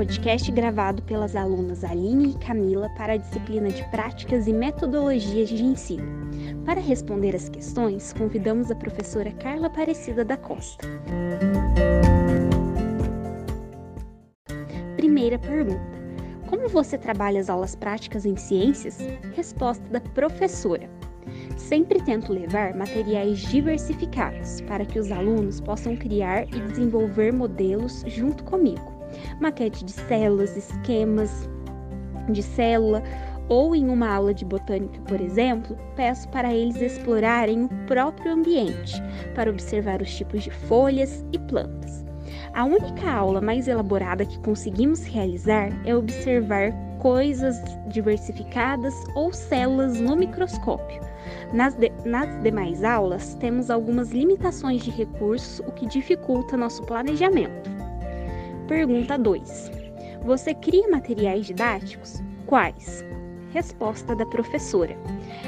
podcast gravado pelas alunas Aline e Camila para a disciplina de Práticas e Metodologias de Ensino. Para responder as questões, convidamos a professora Carla Aparecida da Costa. Primeira pergunta: Como você trabalha as aulas práticas em ciências? Resposta da professora. Sempre tento levar materiais diversificados para que os alunos possam criar e desenvolver modelos junto comigo. Maquete de células, esquemas de célula, ou em uma aula de botânica, por exemplo, peço para eles explorarem o próprio ambiente, para observar os tipos de folhas e plantas. A única aula mais elaborada que conseguimos realizar é observar coisas diversificadas ou células no microscópio. Nas, de, nas demais aulas, temos algumas limitações de recursos, o que dificulta nosso planejamento. Pergunta 2. Você cria materiais didáticos? Quais? Resposta da professora.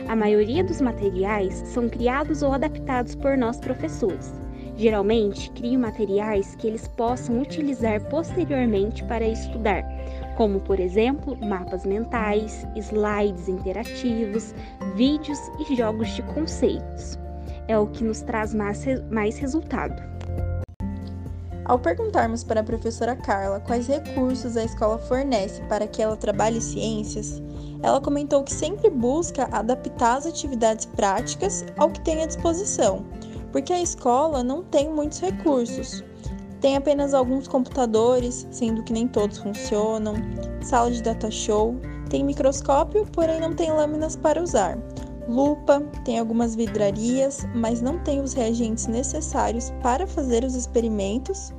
A maioria dos materiais são criados ou adaptados por nós professores. Geralmente, crio materiais que eles possam utilizar posteriormente para estudar, como, por exemplo, mapas mentais, slides interativos, vídeos e jogos de conceitos. É o que nos traz mais, mais resultado. Ao perguntarmos para a professora Carla quais recursos a escola fornece para que ela trabalhe ciências, ela comentou que sempre busca adaptar as atividades práticas ao que tem à disposição, porque a escola não tem muitos recursos. Tem apenas alguns computadores, sendo que nem todos funcionam, sala de data show, tem microscópio, porém não tem lâminas para usar. Lupa, tem algumas vidrarias, mas não tem os reagentes necessários para fazer os experimentos.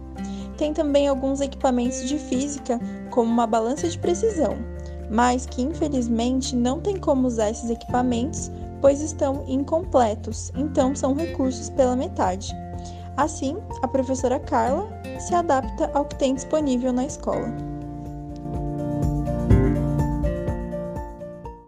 Tem também alguns equipamentos de física, como uma balança de precisão, mas que infelizmente não tem como usar esses equipamentos, pois estão incompletos, então são recursos pela metade. Assim, a professora Carla se adapta ao que tem disponível na escola.